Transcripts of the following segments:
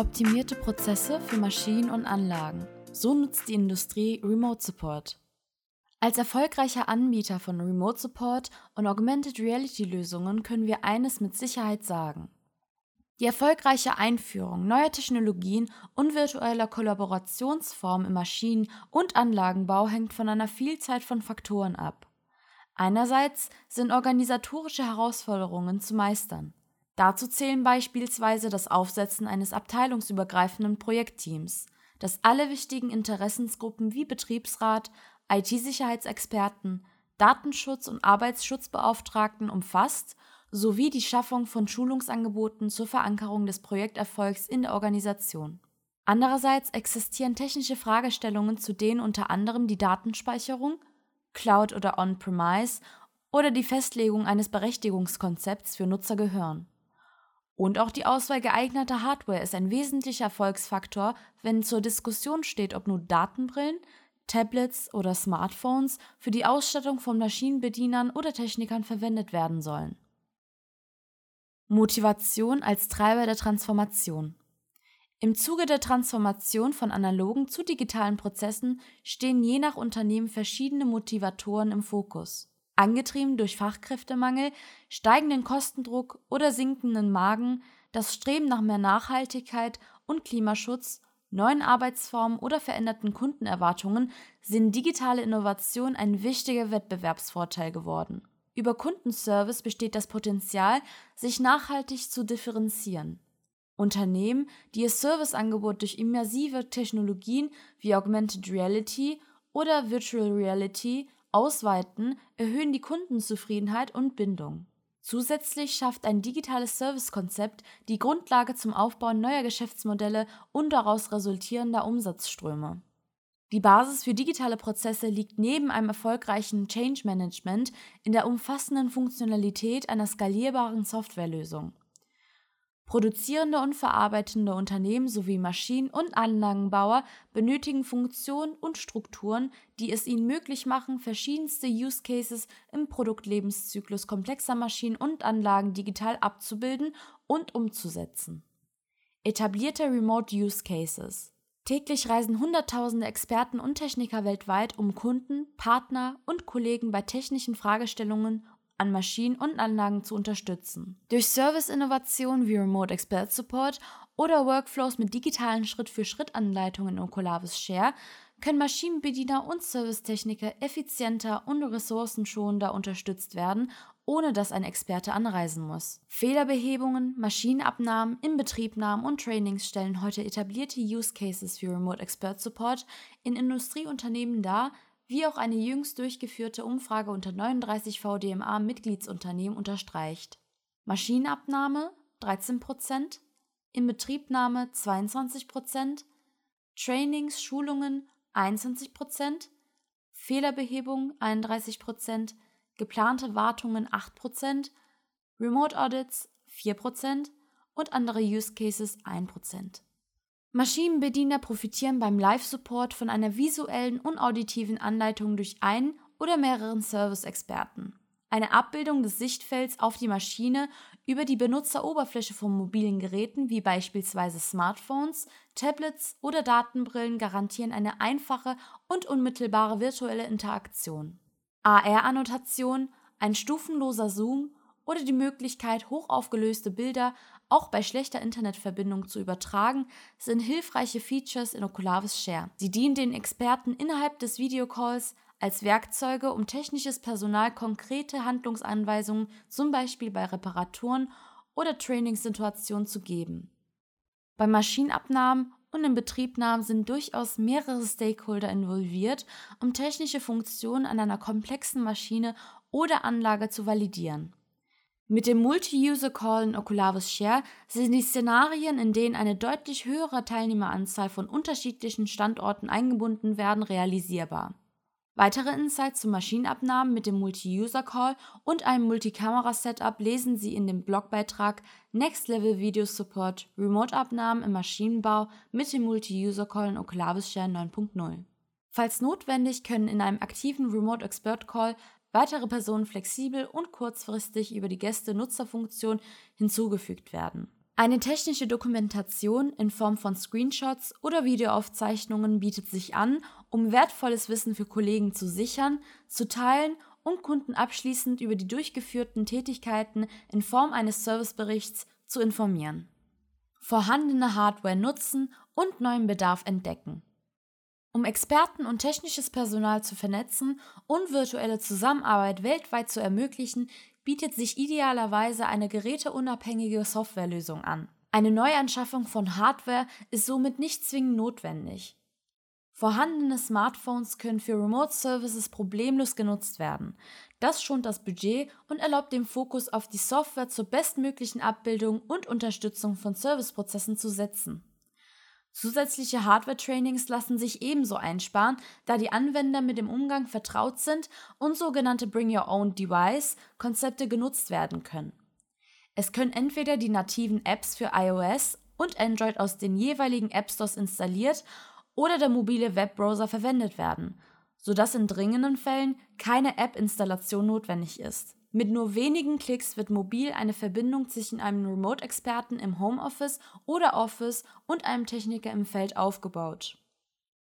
Optimierte Prozesse für Maschinen und Anlagen. So nutzt die Industrie Remote Support. Als erfolgreicher Anbieter von Remote Support und Augmented Reality Lösungen können wir eines mit Sicherheit sagen. Die erfolgreiche Einführung neuer Technologien und virtueller Kollaborationsformen im Maschinen- und Anlagenbau hängt von einer Vielzahl von Faktoren ab. Einerseits sind organisatorische Herausforderungen zu meistern. Dazu zählen beispielsweise das Aufsetzen eines abteilungsübergreifenden Projektteams, das alle wichtigen Interessensgruppen wie Betriebsrat, IT-Sicherheitsexperten, Datenschutz- und Arbeitsschutzbeauftragten umfasst sowie die Schaffung von Schulungsangeboten zur Verankerung des Projekterfolgs in der Organisation. Andererseits existieren technische Fragestellungen, zu denen unter anderem die Datenspeicherung, Cloud oder On-Premise oder die Festlegung eines Berechtigungskonzepts für Nutzer gehören. Und auch die Auswahl geeigneter Hardware ist ein wesentlicher Erfolgsfaktor, wenn zur Diskussion steht, ob nun Datenbrillen, Tablets oder Smartphones für die Ausstattung von Maschinenbedienern oder Technikern verwendet werden sollen. Motivation als Treiber der Transformation. Im Zuge der Transformation von analogen zu digitalen Prozessen stehen je nach Unternehmen verschiedene Motivatoren im Fokus. Angetrieben durch Fachkräftemangel, steigenden Kostendruck oder sinkenden Magen, das Streben nach mehr Nachhaltigkeit und Klimaschutz, neuen Arbeitsformen oder veränderten Kundenerwartungen sind digitale Innovationen ein wichtiger Wettbewerbsvorteil geworden. Über Kundenservice besteht das Potenzial, sich nachhaltig zu differenzieren. Unternehmen, die ihr Serviceangebot durch immersive Technologien wie Augmented Reality oder Virtual Reality ausweiten, erhöhen die Kundenzufriedenheit und Bindung. Zusätzlich schafft ein digitales Servicekonzept die Grundlage zum Aufbau neuer Geschäftsmodelle und daraus resultierender Umsatzströme. Die Basis für digitale Prozesse liegt neben einem erfolgreichen Change Management in der umfassenden Funktionalität einer skalierbaren Softwarelösung. Produzierende und verarbeitende Unternehmen sowie Maschinen- und Anlagenbauer benötigen Funktionen und Strukturen, die es ihnen möglich machen, verschiedenste Use Cases im Produktlebenszyklus komplexer Maschinen und Anlagen digital abzubilden und umzusetzen. Etablierte Remote Use Cases Täglich reisen Hunderttausende Experten und Techniker weltweit, um Kunden, Partner und Kollegen bei technischen Fragestellungen an Maschinen und Anlagen zu unterstützen. Durch Service-Innovationen wie Remote Expert Support oder Workflows mit digitalen Schritt-für-Schritt-Anleitungen in Ocolavis Share können Maschinenbediener und Servicetechniker effizienter und ressourcenschonender unterstützt werden ohne dass ein Experte anreisen muss. Fehlerbehebungen, Maschinenabnahmen, Inbetriebnahmen und Trainings stellen heute etablierte Use Cases für Remote Expert Support in Industrieunternehmen dar, wie auch eine jüngst durchgeführte Umfrage unter 39 VDMA-Mitgliedsunternehmen unterstreicht. Maschinenabnahme 13%, Inbetriebnahme 22%, Trainings, Schulungen 21%, Fehlerbehebung 31%, geplante Wartungen 8%, Remote Audits 4% und andere Use Cases 1%. Maschinenbediener profitieren beim Live-Support von einer visuellen und auditiven Anleitung durch einen oder mehreren Service-Experten. Eine Abbildung des Sichtfelds auf die Maschine über die Benutzeroberfläche von mobilen Geräten wie beispielsweise Smartphones, Tablets oder Datenbrillen garantieren eine einfache und unmittelbare virtuelle Interaktion. AR-Annotation, ein stufenloser Zoom oder die Möglichkeit, hochaufgelöste Bilder auch bei schlechter Internetverbindung zu übertragen, sind hilfreiche Features in Oculavis Share. Sie dienen den Experten innerhalb des Videocalls als Werkzeuge, um technisches Personal konkrete Handlungsanweisungen, zum Beispiel bei Reparaturen oder Trainingssituationen, zu geben. Bei Maschinenabnahmen und in Betriebnahmen sind durchaus mehrere Stakeholder involviert, um technische Funktionen an einer komplexen Maschine oder Anlage zu validieren. Mit dem Multi-User-Call in Oculavis Share sind die Szenarien, in denen eine deutlich höhere Teilnehmeranzahl von unterschiedlichen Standorten eingebunden werden, realisierbar. Weitere Insights zu Maschinenabnahmen mit dem Multi-User-Call und einem Multikamera-Setup lesen Sie in dem Blogbeitrag Next Level Video Support Remote-Abnahmen im Maschinenbau mit dem Multi-User-Call in Oculavis Share 9.0. Falls notwendig, können in einem aktiven Remote Expert Call weitere Personen flexibel und kurzfristig über die Gäste-Nutzer-Funktion hinzugefügt werden. Eine technische Dokumentation in Form von Screenshots oder Videoaufzeichnungen bietet sich an, um wertvolles Wissen für Kollegen zu sichern, zu teilen und Kunden abschließend über die durchgeführten Tätigkeiten in Form eines Serviceberichts zu informieren. Vorhandene Hardware nutzen und neuen Bedarf entdecken. Um Experten und technisches Personal zu vernetzen und virtuelle Zusammenarbeit weltweit zu ermöglichen, bietet sich idealerweise eine geräteunabhängige Softwarelösung an. Eine Neuanschaffung von Hardware ist somit nicht zwingend notwendig. Vorhandene Smartphones können für Remote Services problemlos genutzt werden. Das schont das Budget und erlaubt den Fokus auf die Software zur bestmöglichen Abbildung und Unterstützung von Serviceprozessen zu setzen. Zusätzliche Hardware-Trainings lassen sich ebenso einsparen, da die Anwender mit dem Umgang vertraut sind und sogenannte Bring Your Own Device-Konzepte genutzt werden können. Es können entweder die nativen Apps für iOS und Android aus den jeweiligen App Stores installiert oder der mobile Webbrowser verwendet werden, sodass in dringenden Fällen keine App-Installation notwendig ist. Mit nur wenigen Klicks wird mobil eine Verbindung zwischen einem Remote-Experten im Homeoffice oder Office und einem Techniker im Feld aufgebaut.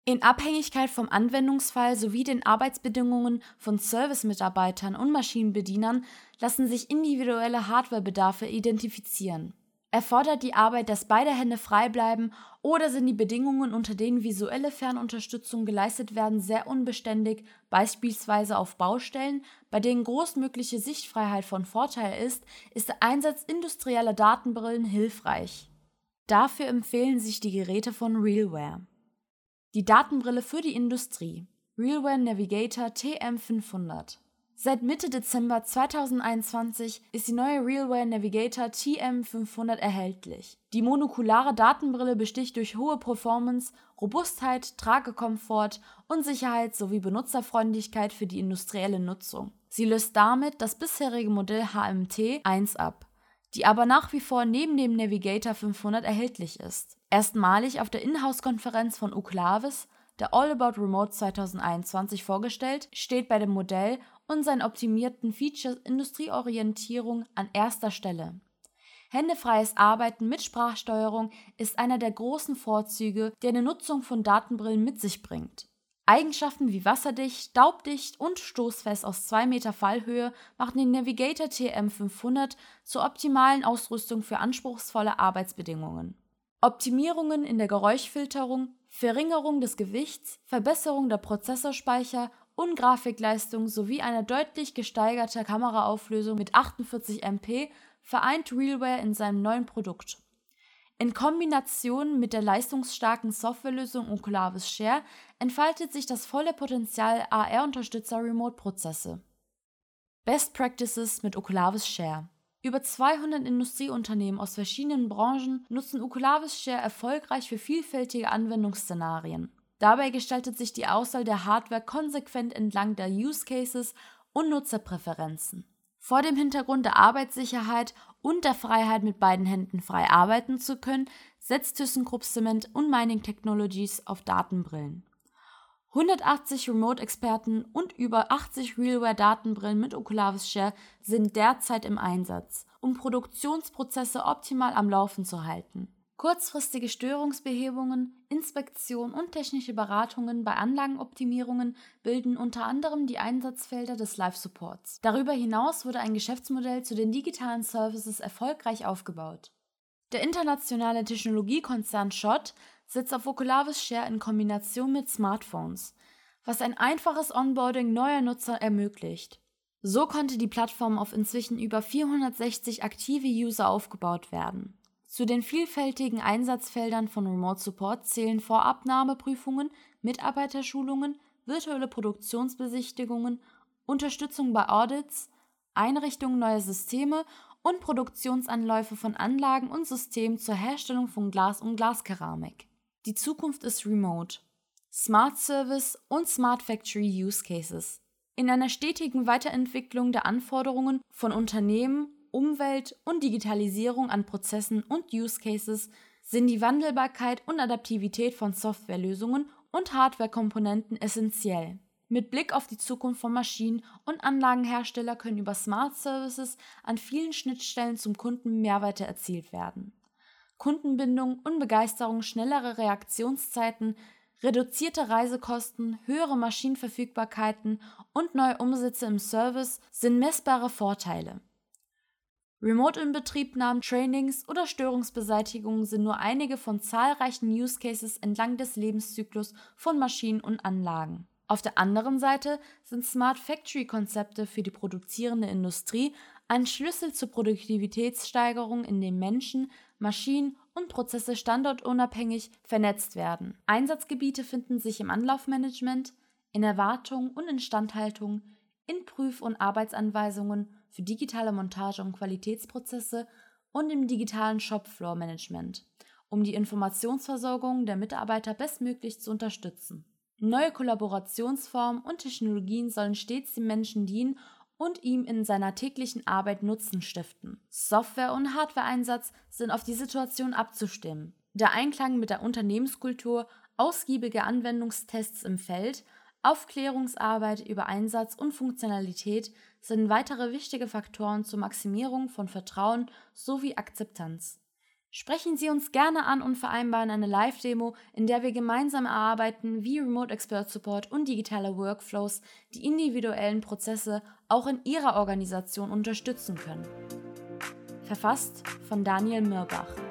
In Abhängigkeit vom Anwendungsfall sowie den Arbeitsbedingungen von Service-Mitarbeitern und Maschinenbedienern lassen sich individuelle Hardwarebedarfe identifizieren. Erfordert die Arbeit, dass beide Hände frei bleiben oder sind die Bedingungen, unter denen visuelle Fernunterstützung geleistet werden, sehr unbeständig, beispielsweise auf Baustellen, bei denen großmögliche Sichtfreiheit von Vorteil ist, ist der Einsatz industrieller Datenbrillen hilfreich. Dafür empfehlen sich die Geräte von Realware. Die Datenbrille für die Industrie Realware Navigator TM500 Seit Mitte Dezember 2021 ist die neue Realware Navigator TM500 erhältlich. Die monokulare Datenbrille besticht durch hohe Performance, Robustheit, Tragekomfort und Sicherheit sowie Benutzerfreundlichkeit für die industrielle Nutzung. Sie löst damit das bisherige Modell HMT 1 ab, die aber nach wie vor neben dem Navigator 500 erhältlich ist. Erstmalig auf der Inhouse-Konferenz von Uclavis der All About Remote 2021 vorgestellt, steht bei dem Modell und seinen optimierten Features Industrieorientierung an erster Stelle. Händefreies Arbeiten mit Sprachsteuerung ist einer der großen Vorzüge, die eine Nutzung von Datenbrillen mit sich bringt. Eigenschaften wie wasserdicht, staubdicht und stoßfest aus 2 Meter Fallhöhe machen den Navigator TM500 zur optimalen Ausrüstung für anspruchsvolle Arbeitsbedingungen. Optimierungen in der Geräuschfilterung, Verringerung des Gewichts, Verbesserung der Prozessorspeicher und Grafikleistung sowie eine deutlich gesteigerte Kameraauflösung mit 48 MP vereint Realware in seinem neuen Produkt. In Kombination mit der leistungsstarken Softwarelösung Oculavis Share entfaltet sich das volle Potenzial AR-unterstützter Remote-Prozesse. Best Practices mit Oculavis Share über 200 Industrieunternehmen aus verschiedenen Branchen nutzen Oculavis Share erfolgreich für vielfältige Anwendungsszenarien. Dabei gestaltet sich die Auswahl der Hardware konsequent entlang der Use Cases und Nutzerpräferenzen. Vor dem Hintergrund der Arbeitssicherheit und der Freiheit, mit beiden Händen frei arbeiten zu können, setzt ThyssenKrupp Cement und Mining Technologies auf Datenbrillen. 180 Remote-Experten und über 80 Realware-Datenbrillen mit Oculavis Share sind derzeit im Einsatz, um Produktionsprozesse optimal am Laufen zu halten. Kurzfristige Störungsbehebungen, Inspektion und technische Beratungen bei Anlagenoptimierungen bilden unter anderem die Einsatzfelder des Live-Supports. Darüber hinaus wurde ein Geschäftsmodell zu den digitalen Services erfolgreich aufgebaut. Der internationale Technologiekonzern Schott setzt auf Oculavis Share in Kombination mit Smartphones, was ein einfaches Onboarding neuer Nutzer ermöglicht. So konnte die Plattform auf inzwischen über 460 aktive User aufgebaut werden. Zu den vielfältigen Einsatzfeldern von Remote Support zählen Vorabnahmeprüfungen, Mitarbeiterschulungen, virtuelle Produktionsbesichtigungen, Unterstützung bei Audits, Einrichtung neuer Systeme und Produktionsanläufe von Anlagen und Systemen zur Herstellung von Glas und Glaskeramik. Die Zukunft ist remote. Smart Service und Smart Factory Use Cases. In einer stetigen Weiterentwicklung der Anforderungen von Unternehmen Umwelt und Digitalisierung an Prozessen und Use Cases sind die Wandelbarkeit und Adaptivität von Softwarelösungen und Hardwarekomponenten essentiell. Mit Blick auf die Zukunft von Maschinen und Anlagenhersteller können über Smart Services an vielen Schnittstellen zum Kunden Mehrwerte erzielt werden. Kundenbindung und Begeisterung, schnellere Reaktionszeiten, reduzierte Reisekosten, höhere Maschinenverfügbarkeiten und neue Umsätze im Service sind messbare Vorteile. Remote-Inbetriebnahmen, Trainings oder Störungsbeseitigung sind nur einige von zahlreichen Use Cases entlang des Lebenszyklus von Maschinen und Anlagen. Auf der anderen Seite sind Smart Factory-Konzepte für die produzierende Industrie ein Schlüssel zur Produktivitätssteigerung, indem Menschen, Maschinen und Prozesse standortunabhängig vernetzt werden. Einsatzgebiete finden sich im Anlaufmanagement, in Erwartung und Instandhaltung, in Prüf- und Arbeitsanweisungen für digitale Montage und Qualitätsprozesse und im digitalen Shopfloor-Management, um die Informationsversorgung der Mitarbeiter bestmöglich zu unterstützen. Neue Kollaborationsformen und Technologien sollen stets dem Menschen dienen und ihm in seiner täglichen Arbeit Nutzen stiften. Software- und Hardware-Einsatz sind auf die Situation abzustimmen. Der Einklang mit der Unternehmenskultur, ausgiebige Anwendungstests im Feld, Aufklärungsarbeit über Einsatz und Funktionalität sind weitere wichtige Faktoren zur Maximierung von Vertrauen sowie Akzeptanz. Sprechen Sie uns gerne an und vereinbaren eine Live-Demo, in der wir gemeinsam erarbeiten, wie Remote Expert Support und digitale Workflows die individuellen Prozesse auch in Ihrer Organisation unterstützen können. Verfasst von Daniel Mirbach.